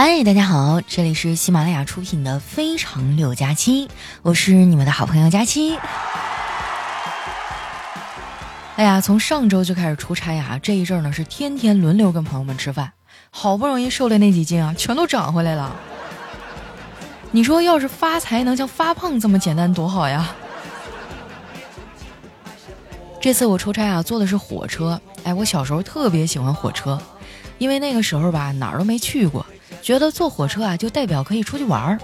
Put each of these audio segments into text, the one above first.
嗨，大家好，这里是喜马拉雅出品的《非常六加七》，我是你们的好朋友佳期。哎呀，从上周就开始出差呀，这一阵呢是天天轮流跟朋友们吃饭，好不容易瘦的那几斤啊，全都长回来了。你说要是发财能像发胖这么简单多好呀！这次我出差啊，坐的是火车。哎，我小时候特别喜欢火车，因为那个时候吧，哪儿都没去过。觉得坐火车啊，就代表可以出去玩儿。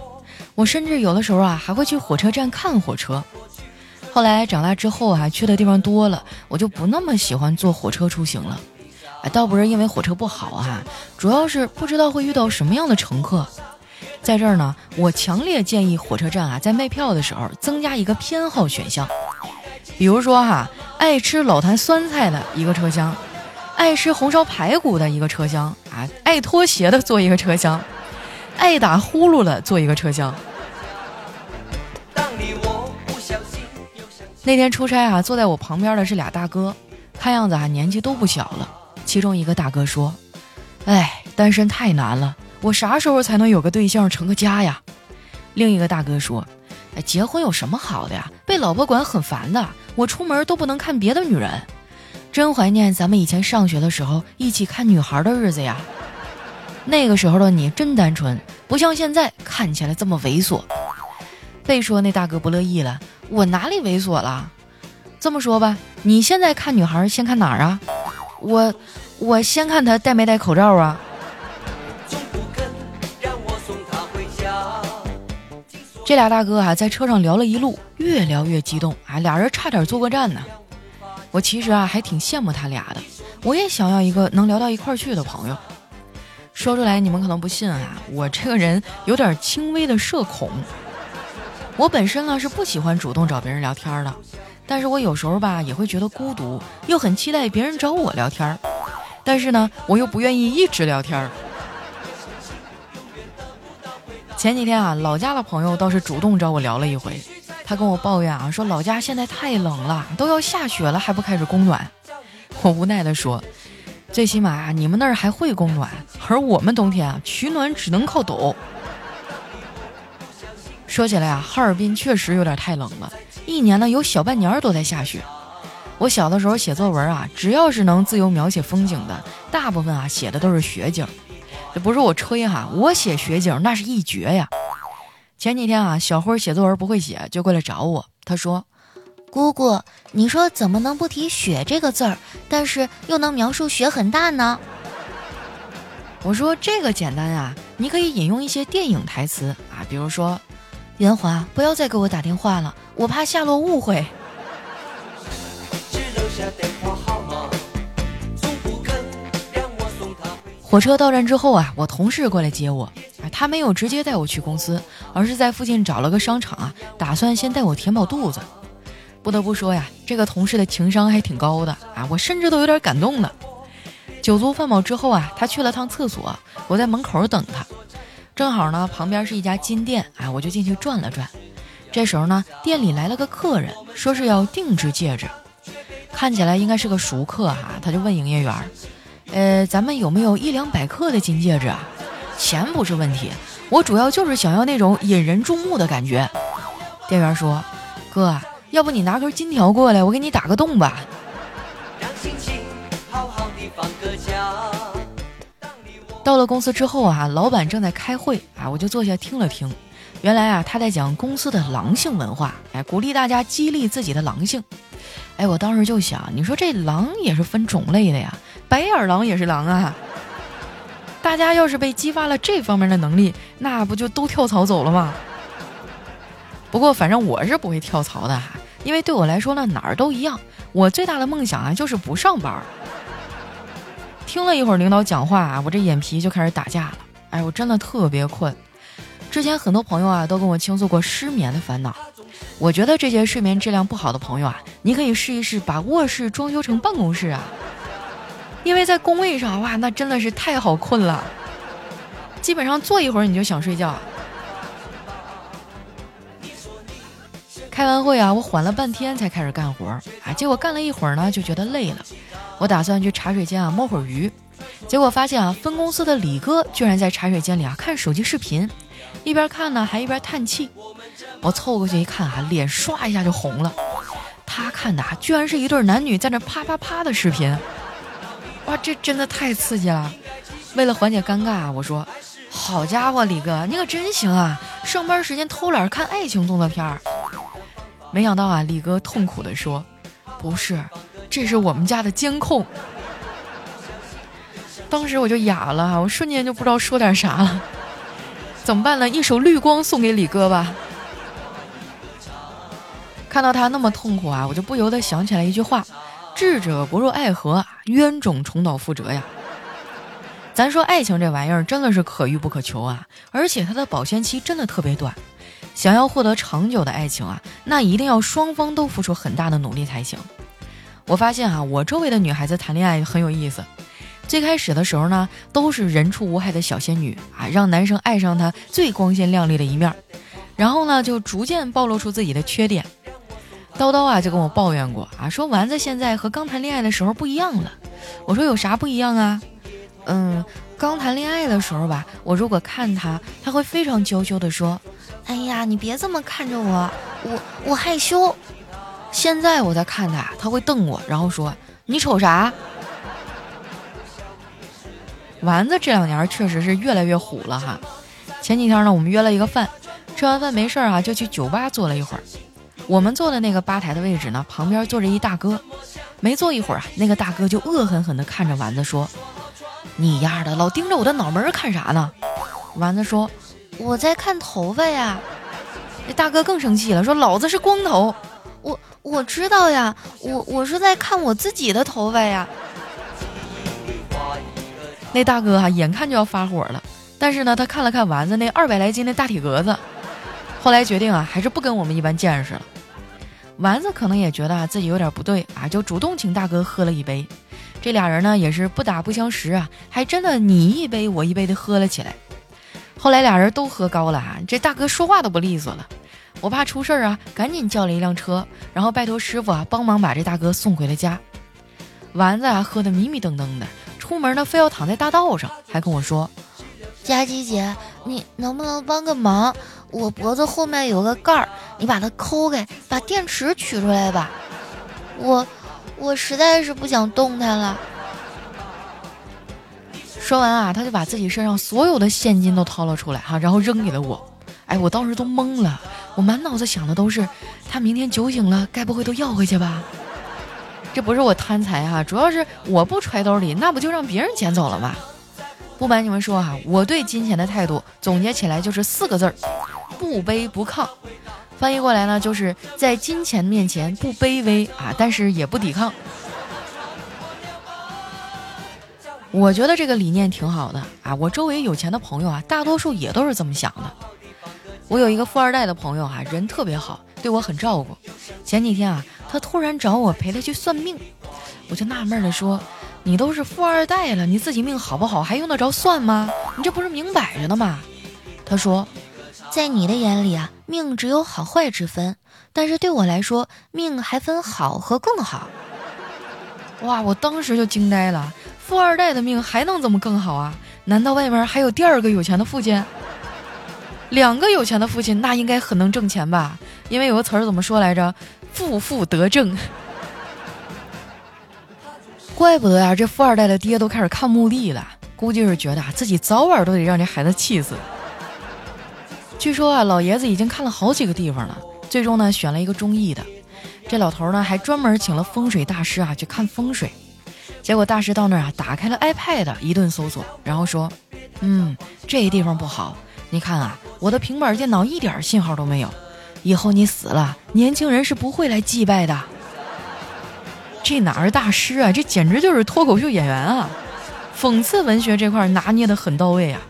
我甚至有的时候啊，还会去火车站看火车。后来长大之后啊，去的地方多了，我就不那么喜欢坐火车出行了。哎，倒不是因为火车不好啊，主要是不知道会遇到什么样的乘客。在这儿呢，我强烈建议火车站啊，在卖票的时候增加一个偏好选项，比如说哈，爱吃老坛酸菜的一个车厢。爱吃红烧排骨的一个车厢啊，爱拖鞋的坐一个车厢，爱打呼噜的坐一个车厢。那天出差啊，坐在我旁边的是俩大哥，看样子啊年纪都不小了。其中一个大哥说：“哎，单身太难了，我啥时候才能有个对象成个家呀？”另一个大哥说：“哎，结婚有什么好的呀？被老婆管很烦的，我出门都不能看别的女人。”真怀念咱们以前上学的时候一起看女孩的日子呀！那个时候的你真单纯，不像现在看起来这么猥琐。被说那大哥不乐意了，我哪里猥琐了？这么说吧，你现在看女孩先看哪儿啊？我我先看她戴没戴口罩啊。这俩大哥啊，在车上聊了一路，越聊越激动啊，俩人差点坐过站呢。我其实啊还挺羡慕他俩的，我也想要一个能聊到一块儿去的朋友。说出来你们可能不信啊，我这个人有点轻微的社恐。我本身呢是不喜欢主动找别人聊天的，但是我有时候吧也会觉得孤独，又很期待别人找我聊天。但是呢，我又不愿意一直聊天。前几天啊，老家的朋友倒是主动找我聊了一回。他跟我抱怨啊，说老家现在太冷了，都要下雪了还不开始供暖。我无奈地说，最起码你们那儿还会供暖，而我们冬天啊取暖只能靠抖。说起来啊，哈尔滨确实有点太冷了，一年呢有小半年都在下雪。我小的时候写作文啊，只要是能自由描写风景的，大部分啊写的都是雪景。这不是我吹哈，我写雪景那是一绝呀。前几天啊，小辉写作文不会写，就过来找我。他说：“姑姑，你说怎么能不提雪这个字儿，但是又能描述雪很大呢？”我说：“这个简单啊，你可以引用一些电影台词啊，比如说，元华，不要再给我打电话了，我怕夏洛误会。”火车到站之后啊，我同事过来接我。他没有直接带我去公司，而是在附近找了个商场啊，打算先带我填饱肚子。不得不说呀，这个同事的情商还挺高的啊，我甚至都有点感动了。酒足饭饱之后啊，他去了趟厕所，我在门口等他。正好呢，旁边是一家金店，啊，我就进去转了转。这时候呢，店里来了个客人，说是要定制戒指，看起来应该是个熟客哈，他就问营业员：“呃，咱们有没有一两百克的金戒指啊？”钱不是问题，我主要就是想要那种引人注目的感觉。店员说：“哥，要不你拿根金条过来，我给你打个洞吧。”到了公司之后啊，老板正在开会啊，我就坐下听了听。原来啊，他在讲公司的狼性文化，哎，鼓励大家激励自己的狼性。哎，我当时就想，你说这狼也是分种类的呀，白眼狼也是狼啊。大家要是被激发了这方面的能力，那不就都跳槽走了吗？不过反正我是不会跳槽的哈，因为对我来说呢，哪儿都一样。我最大的梦想啊，就是不上班。听了一会儿领导讲话啊，我这眼皮就开始打架了。哎，我真的特别困。之前很多朋友啊都跟我倾诉过失眠的烦恼。我觉得这些睡眠质量不好的朋友啊，你可以试一试把卧室装修成办公室啊。因为在工位上，哇，那真的是太好困了，基本上坐一会儿你就想睡觉。开完会啊，我缓了半天才开始干活，啊，结果干了一会儿呢，就觉得累了。我打算去茶水间啊摸会儿鱼，结果发现啊，分公司的李哥居然在茶水间里啊看手机视频，一边看呢还一边叹气。我凑过去一看啊，脸唰一下就红了。他看的啊，居然是一对男女在那啪啪啪的视频。哇，这真的太刺激了！为了缓解尴尬，我说：“好家伙，李哥，你可真行啊！上班时间偷懒看爱情动作片儿。”没想到啊，李哥痛苦地说：“不是，这是我们家的监控。”当时我就哑了，我瞬间就不知道说点啥了。怎么办呢？一首绿光送给李哥吧。看到他那么痛苦啊，我就不由得想起来一句话：“智者不入爱河，冤种重蹈覆辙呀。”咱说爱情这玩意儿真的是可遇不可求啊，而且它的保鲜期真的特别短。想要获得长久的爱情啊，那一定要双方都付出很大的努力才行。我发现啊，我周围的女孩子谈恋爱很有意思。最开始的时候呢，都是人畜无害的小仙女啊，让男生爱上她最光鲜亮丽的一面，然后呢，就逐渐暴露出自己的缺点。叨叨啊，就跟我抱怨过啊，说丸子现在和刚谈恋爱的时候不一样了。我说有啥不一样啊？嗯，刚谈恋爱的时候吧，我如果看他，他会非常娇羞的说：“哎呀，你别这么看着我，我我害羞。”现在我在看他，他会瞪我，然后说：“你瞅啥？”丸子这两年确实是越来越虎了哈。前几天呢，我们约了一个饭，吃完饭没事儿啊，就去酒吧坐了一会儿。我们坐的那个吧台的位置呢，旁边坐着一大哥。没坐一会儿啊，那个大哥就恶狠狠地看着丸子说：“你丫的，老盯着我的脑门看啥呢？”丸子说：“我在看头发呀。”那大哥更生气了，说：“老子是光头，我我知道呀，我我是在看我自己的头发呀。”那大哥哈，眼看就要发火了，但是呢，他看了看丸子那二百来斤的大体格子，后来决定啊，还是不跟我们一般见识了。丸子可能也觉得自己有点不对啊，就主动请大哥喝了一杯。这俩人呢，也是不打不相识啊，还真的你一杯我一杯的喝了起来。后来俩人都喝高了啊，这大哥说话都不利索了。我怕出事儿啊，赶紧叫了一辆车，然后拜托师傅啊帮忙把这大哥送回了家。丸子啊，喝得迷迷瞪瞪的。出门呢，非要躺在大道上，还跟我说：“佳琪姐，你能不能帮个忙？我脖子后面有个盖儿，你把它抠开，把电池取出来吧。我，我实在是不想动弹了。”说完啊，他就把自己身上所有的现金都掏了出来，哈，然后扔给了我。哎，我当时都懵了，我满脑子想的都是，他明天酒醒了，该不会都要回去吧？这不是我贪财哈，主要是我不揣兜里，那不就让别人捡走了吗？不瞒你们说哈，我对金钱的态度总结起来就是四个字儿：不卑不亢。翻译过来呢，就是在金钱面前不卑微啊，但是也不抵抗。我觉得这个理念挺好的啊，我周围有钱的朋友啊，大多数也都是这么想的。我有一个富二代的朋友哈，人特别好，对我很照顾。前几天啊。他突然找我陪他去算命，我就纳闷的说：“你都是富二代了，你自己命好不好还用得着算吗？你这不是明摆着的吗？”他说：“在你的眼里啊，命只有好坏之分，但是对我来说，命还分好和更好。”哇！我当时就惊呆了，富二代的命还能怎么更好啊？难道外面还有第二个有钱的父亲？两个有钱的父亲那应该很能挣钱吧？因为有个词儿怎么说来着？负负得正，怪不得呀！这富二代的爹都开始看墓地了，估计是觉得啊自己早晚都得让这孩子气死。据说啊，老爷子已经看了好几个地方了，最终呢选了一个中意的。这老头呢还专门请了风水大师啊去看风水。结果大师到那儿啊，打开了 iPad 一顿搜索，然后说：“嗯，这地方不好。你看啊，我的平板电脑一点信号都没有。”以后你死了，年轻人是不会来祭拜的。这哪是大师啊，这简直就是脱口秀演员啊！讽刺文学这块拿捏的很到位啊。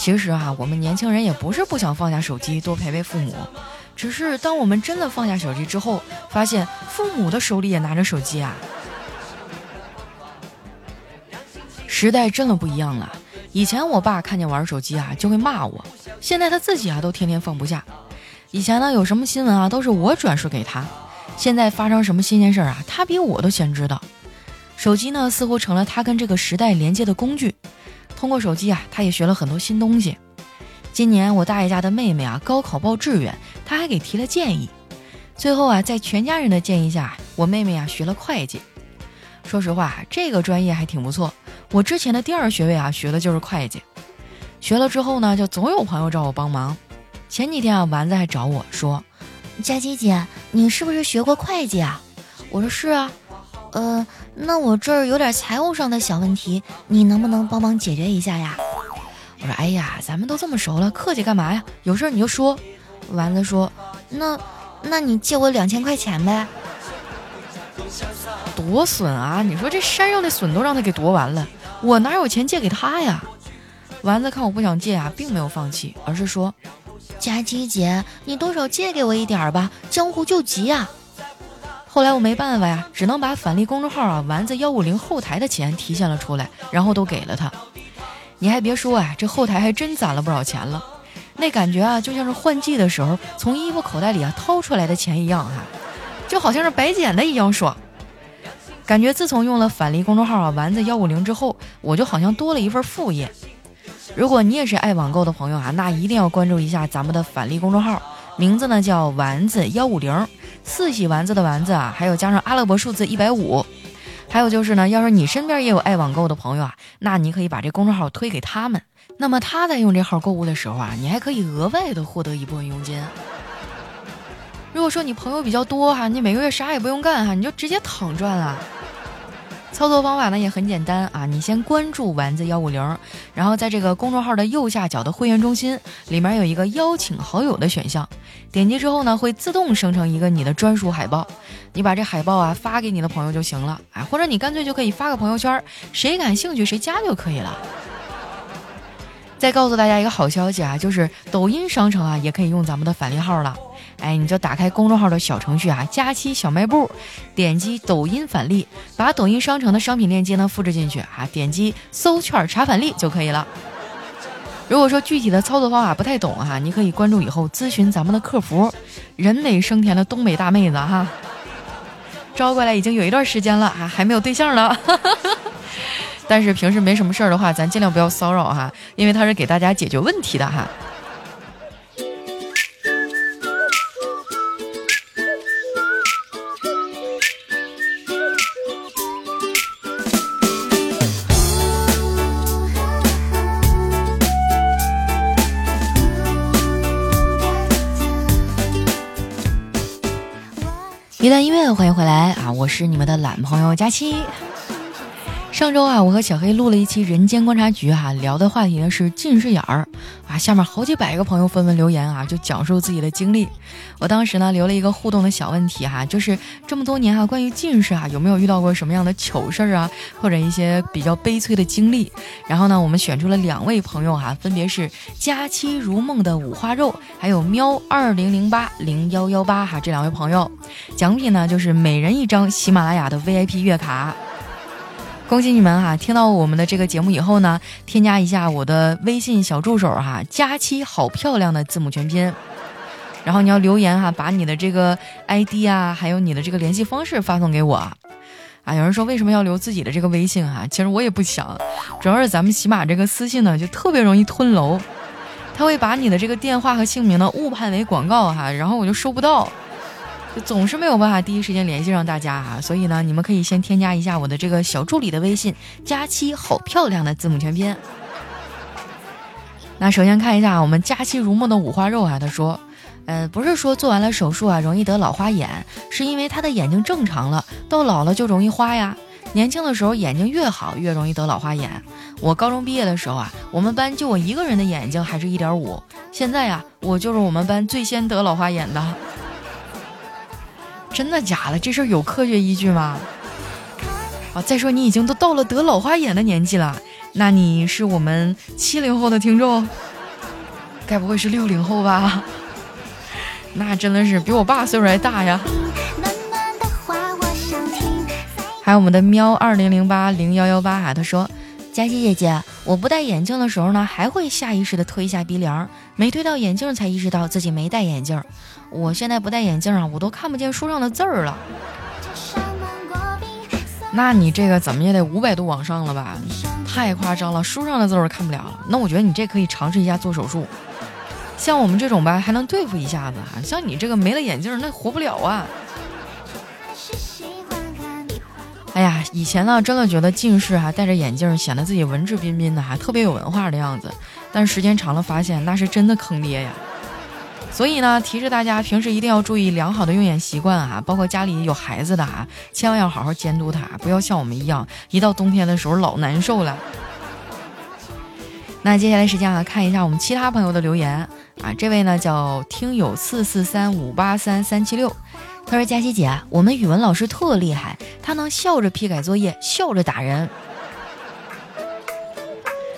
其实啊，我们年轻人也不是不想放下手机多陪陪父母，只是当我们真的放下手机之后，发现父母的手里也拿着手机啊。时代真的不一样了，以前我爸看见玩手机啊就会骂我，现在他自己啊都天天放不下。以前呢，有什么新闻啊，都是我转述给他。现在发生什么新鲜事儿啊，他比我都先知道。手机呢似乎成了他跟这个时代连接的工具。通过手机啊，他也学了很多新东西。今年我大爷家的妹妹啊高考报志愿，他还给提了建议。最后啊，在全家人的建议下，我妹妹啊学了会计。说实话，这个专业还挺不错。我之前的第二学位啊学的就是会计。学了之后呢，就总有朋友找我帮忙。前几天啊，丸子还找我说：“佳琪姐，你是不是学过会计啊？”我说：“是啊。”呃，那我这儿有点财务上的小问题，你能不能帮忙解决一下呀？我说：“哎呀，咱们都这么熟了，客气干嘛呀？有事儿你就说。”丸子说：“那，那你借我两千块钱呗。”多损啊！你说这山上的笋都让他给夺完了，我哪有钱借给他呀？丸子看我不想借啊，并没有放弃，而是说：“佳琪姐，你多少借给我一点吧，江湖救急啊！”后来我没办法呀，只能把返利公众号啊丸子幺五零后台的钱提现了出来，然后都给了他。你还别说啊，这后台还真攒了不少钱了，那感觉啊就像是换季的时候从衣服口袋里啊掏出来的钱一样哈，就好像是白捡的一样爽。感觉自从用了返利公众号啊丸子幺五零之后，我就好像多了一份副业。如果你也是爱网购的朋友啊，那一定要关注一下咱们的返利公众号，名字呢叫丸子幺五零。四喜丸子的丸子啊，还有加上阿拉伯数字一百五，还有就是呢，要是你身边也有爱网购的朋友啊，那你可以把这公众号推给他们，那么他在用这号购物的时候啊，你还可以额外的获得一部分佣金。如果说你朋友比较多哈，你每个月啥也不用干哈，你就直接躺赚了。操作方法呢也很简单啊，你先关注丸子幺五零，然后在这个公众号的右下角的会员中心里面有一个邀请好友的选项，点击之后呢会自动生成一个你的专属海报，你把这海报啊发给你的朋友就行了，哎，或者你干脆就可以发个朋友圈，谁感兴趣谁加就可以了。再告诉大家一个好消息啊，就是抖音商城啊也可以用咱们的返利号了。哎，你就打开公众号的小程序啊，佳期小卖部，点击抖音返利，把抖音商城的商品链接呢复制进去啊，点击搜券查返利就可以了。如果说具体的操作方法不太懂哈，你可以关注以后咨询咱们的客服，人美声甜的东北大妹子哈，招过来已经有一段时间了啊，还没有对象呢。但是平时没什么事儿的话，咱尽量不要骚扰哈，因为他是给大家解决问题的哈。一段音乐，欢迎回来啊！我是你们的懒朋友佳期。上周啊，我和小黑录了一期《人间观察局》哈，聊的话题呢是近视眼儿啊。下面好几百个朋友纷纷留言啊，就讲述自己的经历。我当时呢留了一个互动的小问题哈，就是这么多年哈，关于近视啊，有没有遇到过什么样的糗事儿啊，或者一些比较悲催的经历？然后呢，我们选出了两位朋友哈，分别是佳期如梦的五花肉，还有喵二零零八零幺幺八哈，这两位朋友，奖品呢就是每人一张喜马拉雅的 VIP 月卡。恭喜你们哈！听到我们的这个节目以后呢，添加一下我的微信小助手哈，佳期好漂亮的字母全拼，然后你要留言哈，把你的这个 ID 啊，还有你的这个联系方式发送给我。啊，有人说为什么要留自己的这个微信哈？其实我也不想，主要是咱们喜马这个私信呢，就特别容易吞楼，他会把你的这个电话和姓名呢误判为广告哈，然后我就收不到。总是没有办法第一时间联系上大家啊，所以呢，你们可以先添加一下我的这个小助理的微信，佳期好漂亮的字母全拼。那首先看一下我们佳期如梦的五花肉啊，他说，呃，不是说做完了手术啊容易得老花眼，是因为他的眼睛正常了，到老了就容易花呀。年轻的时候眼睛越好越容易得老花眼。我高中毕业的时候啊，我们班就我一个人的眼睛还是一点五，现在呀，我就是我们班最先得老花眼的。真的假的？这事儿有科学依据吗？啊，再说你已经都到了得老花眼的年纪了，那你是我们七零后的听众，该不会是六零后吧？那真的是比我爸岁数还大呀。还有我们的喵二零零八零幺幺八啊，他说。佳琪姐姐，我不戴眼镜的时候呢，还会下意识的推一下鼻梁，没推到眼镜才意识到自己没戴眼镜。我现在不戴眼镜啊，我都看不见书上的字儿了。那你这个怎么也得五百度往上了吧？太夸张了，书上的字儿看不了。那我觉得你这可以尝试一下做手术。像我们这种吧，还能对付一下子。像你这个没了眼镜，那活不了啊。以前呢，真的觉得近视哈，戴着眼镜显得自己文质彬彬的，还特别有文化的样子。但时间长了，发现那是真的坑爹呀。所以呢，提示大家平时一定要注意良好的用眼习惯啊，包括家里有孩子的啊，千万要好好监督他，不要像我们一样，一到冬天的时候老难受了。那接下来时间啊，看一下我们其他朋友的留言啊，这位呢叫听友四四三五八三三七六。他说：“佳琪姐，我们语文老师特厉害，他能笑着批改作业，笑着打人。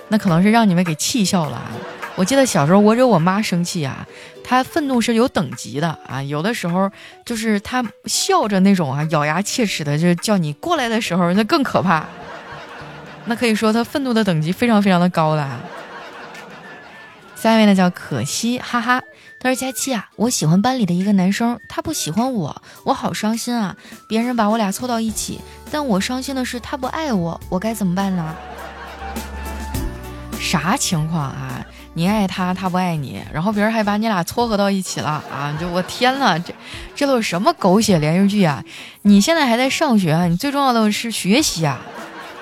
那可能是让你们给气笑了。啊我记得小时候我惹我妈生气啊，她愤怒是有等级的啊，有的时候就是她笑着那种啊，咬牙切齿的，就是叫你过来的时候，那更可怕。那可以说她愤怒的等级非常非常的高了。下一位呢叫可惜，哈哈。”他说：“佳期啊，我喜欢班里的一个男生，他不喜欢我，我好伤心啊！别人把我俩凑到一起，但我伤心的是他不爱我，我该怎么办呢？啥情况啊？你爱他，他不爱你，然后别人还把你俩撮合到一起了啊！就我天呐，这这都是什么狗血连续剧啊？你现在还在上学啊？你最重要的是学习啊！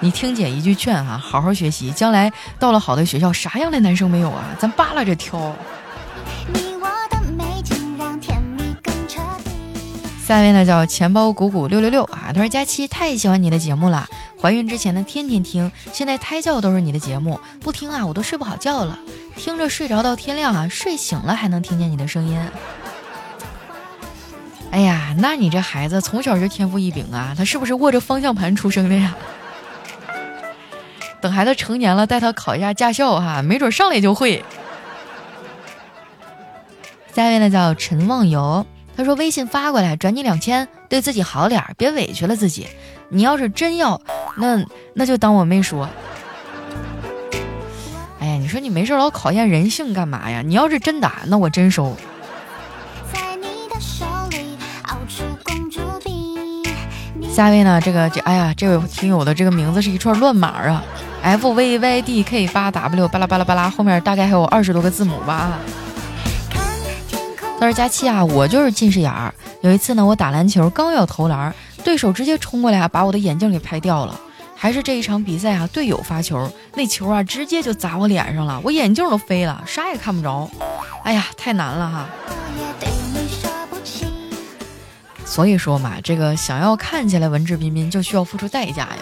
你听姐一句劝啊，好好学习，将来到了好的学校，啥样的男生没有啊？咱扒拉着挑。”下面呢叫钱包鼓鼓六六六啊，他说佳期太喜欢你的节目了，怀孕之前呢天天听，现在胎教都是你的节目，不听啊我都睡不好觉了，听着睡着到天亮啊，睡醒了还能听见你的声音。哎呀，那你这孩子从小就天赋异禀啊，他是不是握着方向盘出生的呀？等孩子成年了，带他考一下驾校哈，没准上来就会。下一位呢叫陈忘游。他说：“微信发过来，转你两千，对自己好点儿，别委屈了自己。你要是真要，那那就当我没说。哎呀，你说你没事老考验人性干嘛呀？你要是真打，那我真收。下位呢？这个这，哎呀，这位听友的这个名字是一串乱码啊，F V Y D K 八 W 巴拉巴拉巴拉，后面大概还有二十多个字母吧。”他说：“佳期啊，我就是近视眼儿。有一次呢，我打篮球刚要投篮，对手直接冲过来啊，把我的眼镜给拍掉了。还是这一场比赛啊，队友发球，那球啊直接就砸我脸上了，我眼镜都飞了，啥也看不着。哎呀，太难了哈。所以说嘛，这个想要看起来文质彬彬，就需要付出代价呀。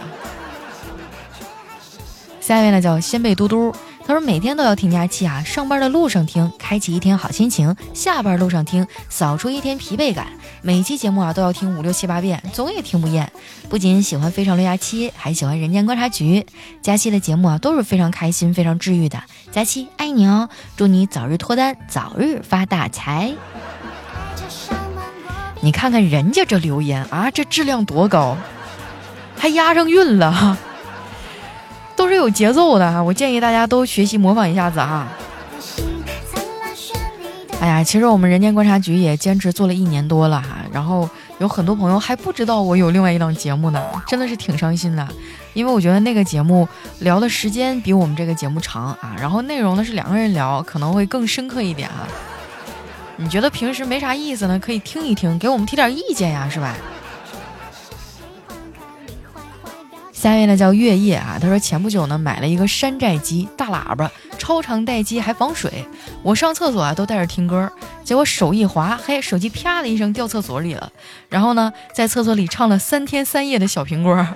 下一位呢，叫仙贝嘟嘟。”他说每天都要听佳期啊，上班的路上听，开启一天好心情；下班路上听，扫出一天疲惫感。每期节目啊都要听五六七八遍，总也听不厌。不仅喜欢非常六加七，还喜欢人间观察局。佳期的节目啊都是非常开心、非常治愈的。佳期爱你哦，祝你早日脱单，早日发大财。你看看人家这留言啊，这质量多高，还押上韵了哈。都是有节奏的哈，我建议大家都学习模仿一下子哈。哎呀，其实我们人间观察局也坚持做了一年多了哈，然后有很多朋友还不知道我有另外一档节目呢，真的是挺伤心的，因为我觉得那个节目聊的时间比我们这个节目长啊，然后内容呢是两个人聊，可能会更深刻一点哈。你觉得平时没啥意思呢，可以听一听，给我们提点意见呀，是吧？下面呢叫月夜啊，他说前不久呢买了一个山寨机大喇叭，超长待机还防水。我上厕所啊都带着听歌，结果手一滑，嘿，手机啪的一声掉厕所里了。然后呢，在厕所里唱了三天三夜的小苹果。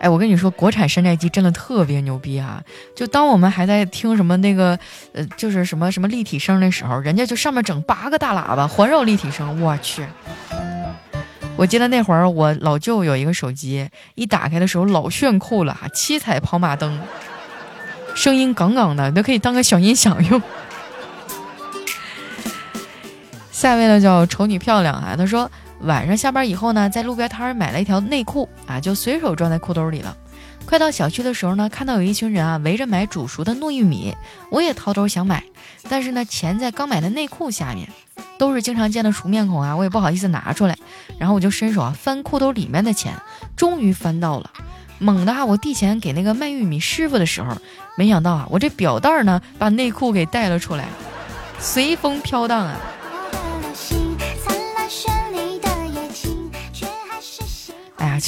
哎，我跟你说，国产山寨机真的特别牛逼啊！就当我们还在听什么那个呃，就是什么什么立体声的时候，人家就上面整八个大喇叭环绕立体声，我去。我记得那会儿我老舅有一个手机，一打开的时候老炫酷了，七彩跑马灯，声音杠杠的，都可以当个小音响用。下一位呢叫丑女漂亮啊，他说晚上下班以后呢，在路边摊买了一条内裤啊，就随手装在裤兜里了。快到小区的时候呢，看到有一群人啊围着买煮熟的糯玉米，我也掏兜想买，但是呢钱在刚买的内裤下面，都是经常见的熟面孔啊，我也不好意思拿出来，然后我就伸手啊翻裤兜里面的钱，终于翻到了，猛的哈我递钱给那个卖玉米师傅的时候，没想到啊我这表带呢把内裤给带了出来，随风飘荡啊。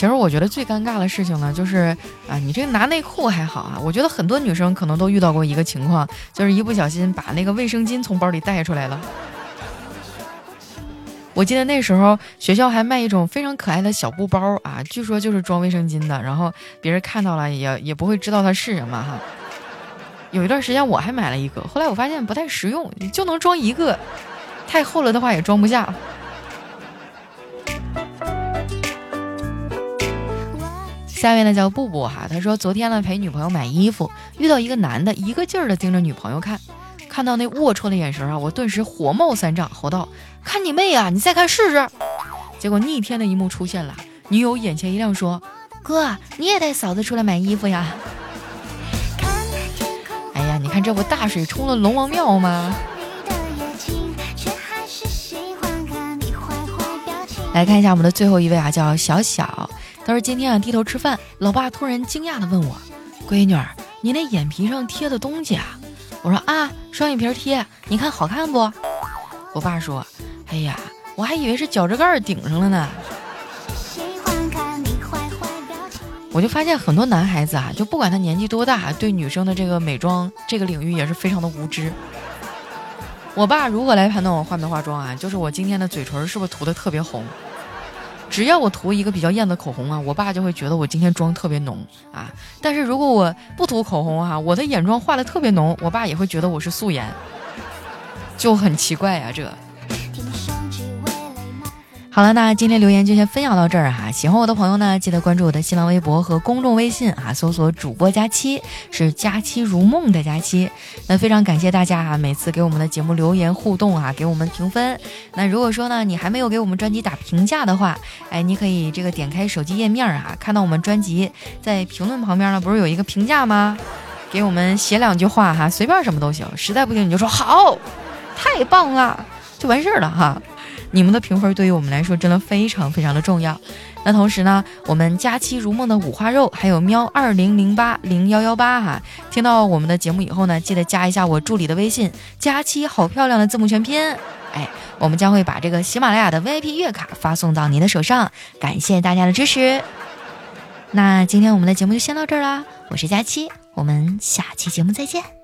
其实我觉得最尴尬的事情呢，就是啊，你这个拿内裤还好啊，我觉得很多女生可能都遇到过一个情况，就是一不小心把那个卫生巾从包里带出来了。我记得那时候学校还卖一种非常可爱的小布包啊，据说就是装卫生巾的，然后别人看到了也也不会知道它是什么哈。有一段时间我还买了一个，后来我发现不太实用，就能装一个，太厚了的话也装不下。下面呢叫布布哈，他说昨天呢陪女朋友买衣服，遇到一个男的，一个劲儿的盯着女朋友看，看到那龌龊的眼神啊，我顿时火冒三丈，吼道：“看你妹啊！你再看试试！”结果逆天的一幕出现了，女友眼前一亮，说：“哥，你也带嫂子出来买衣服呀？”哎呀，你看这不大水冲了龙王庙吗？来看一下我们的最后一位啊，叫小小。他说：“今天啊，低头吃饭，老爸突然惊讶地问我：‘闺女儿，你那眼皮上贴的东西啊？’我说：‘啊，双眼皮贴，你看好看不？’我爸说：‘哎呀，我还以为是脚趾盖顶上了呢。’我就发现很多男孩子啊，就不管他年纪多大，对女生的这个美妆这个领域也是非常的无知。我爸如何来判断我化没化妆啊？就是我今天的嘴唇是不是涂的特别红？”只要我涂一个比较艳的口红啊，我爸就会觉得我今天妆特别浓啊。但是如果我不涂口红哈，我的眼妆画的特别浓，我爸也会觉得我是素颜，就很奇怪呀这。好了，那今天留言就先分享到这儿哈。喜欢我的朋友呢，记得关注我的新浪微博和公众微信啊，搜索主播佳期，是佳期如梦的佳期。那非常感谢大家啊，每次给我们的节目留言互动啊，给我们评分。那如果说呢，你还没有给我们专辑打评价的话，哎，你可以这个点开手机页面啊，看到我们专辑在评论旁边呢，不是有一个评价吗？给我们写两句话哈，随便什么都行。实在不行你就说好，太棒了，就完事儿了哈。你们的评分对于我们来说真的非常非常的重要。那同时呢，我们佳期如梦的五花肉还有喵二零零八零幺幺八哈，听到我们的节目以后呢，记得加一下我助理的微信，佳期好漂亮的字母全拼。哎，我们将会把这个喜马拉雅的 VIP 月卡发送到您的手上。感谢大家的支持。那今天我们的节目就先到这儿啦，我是佳期，我们下期节目再见。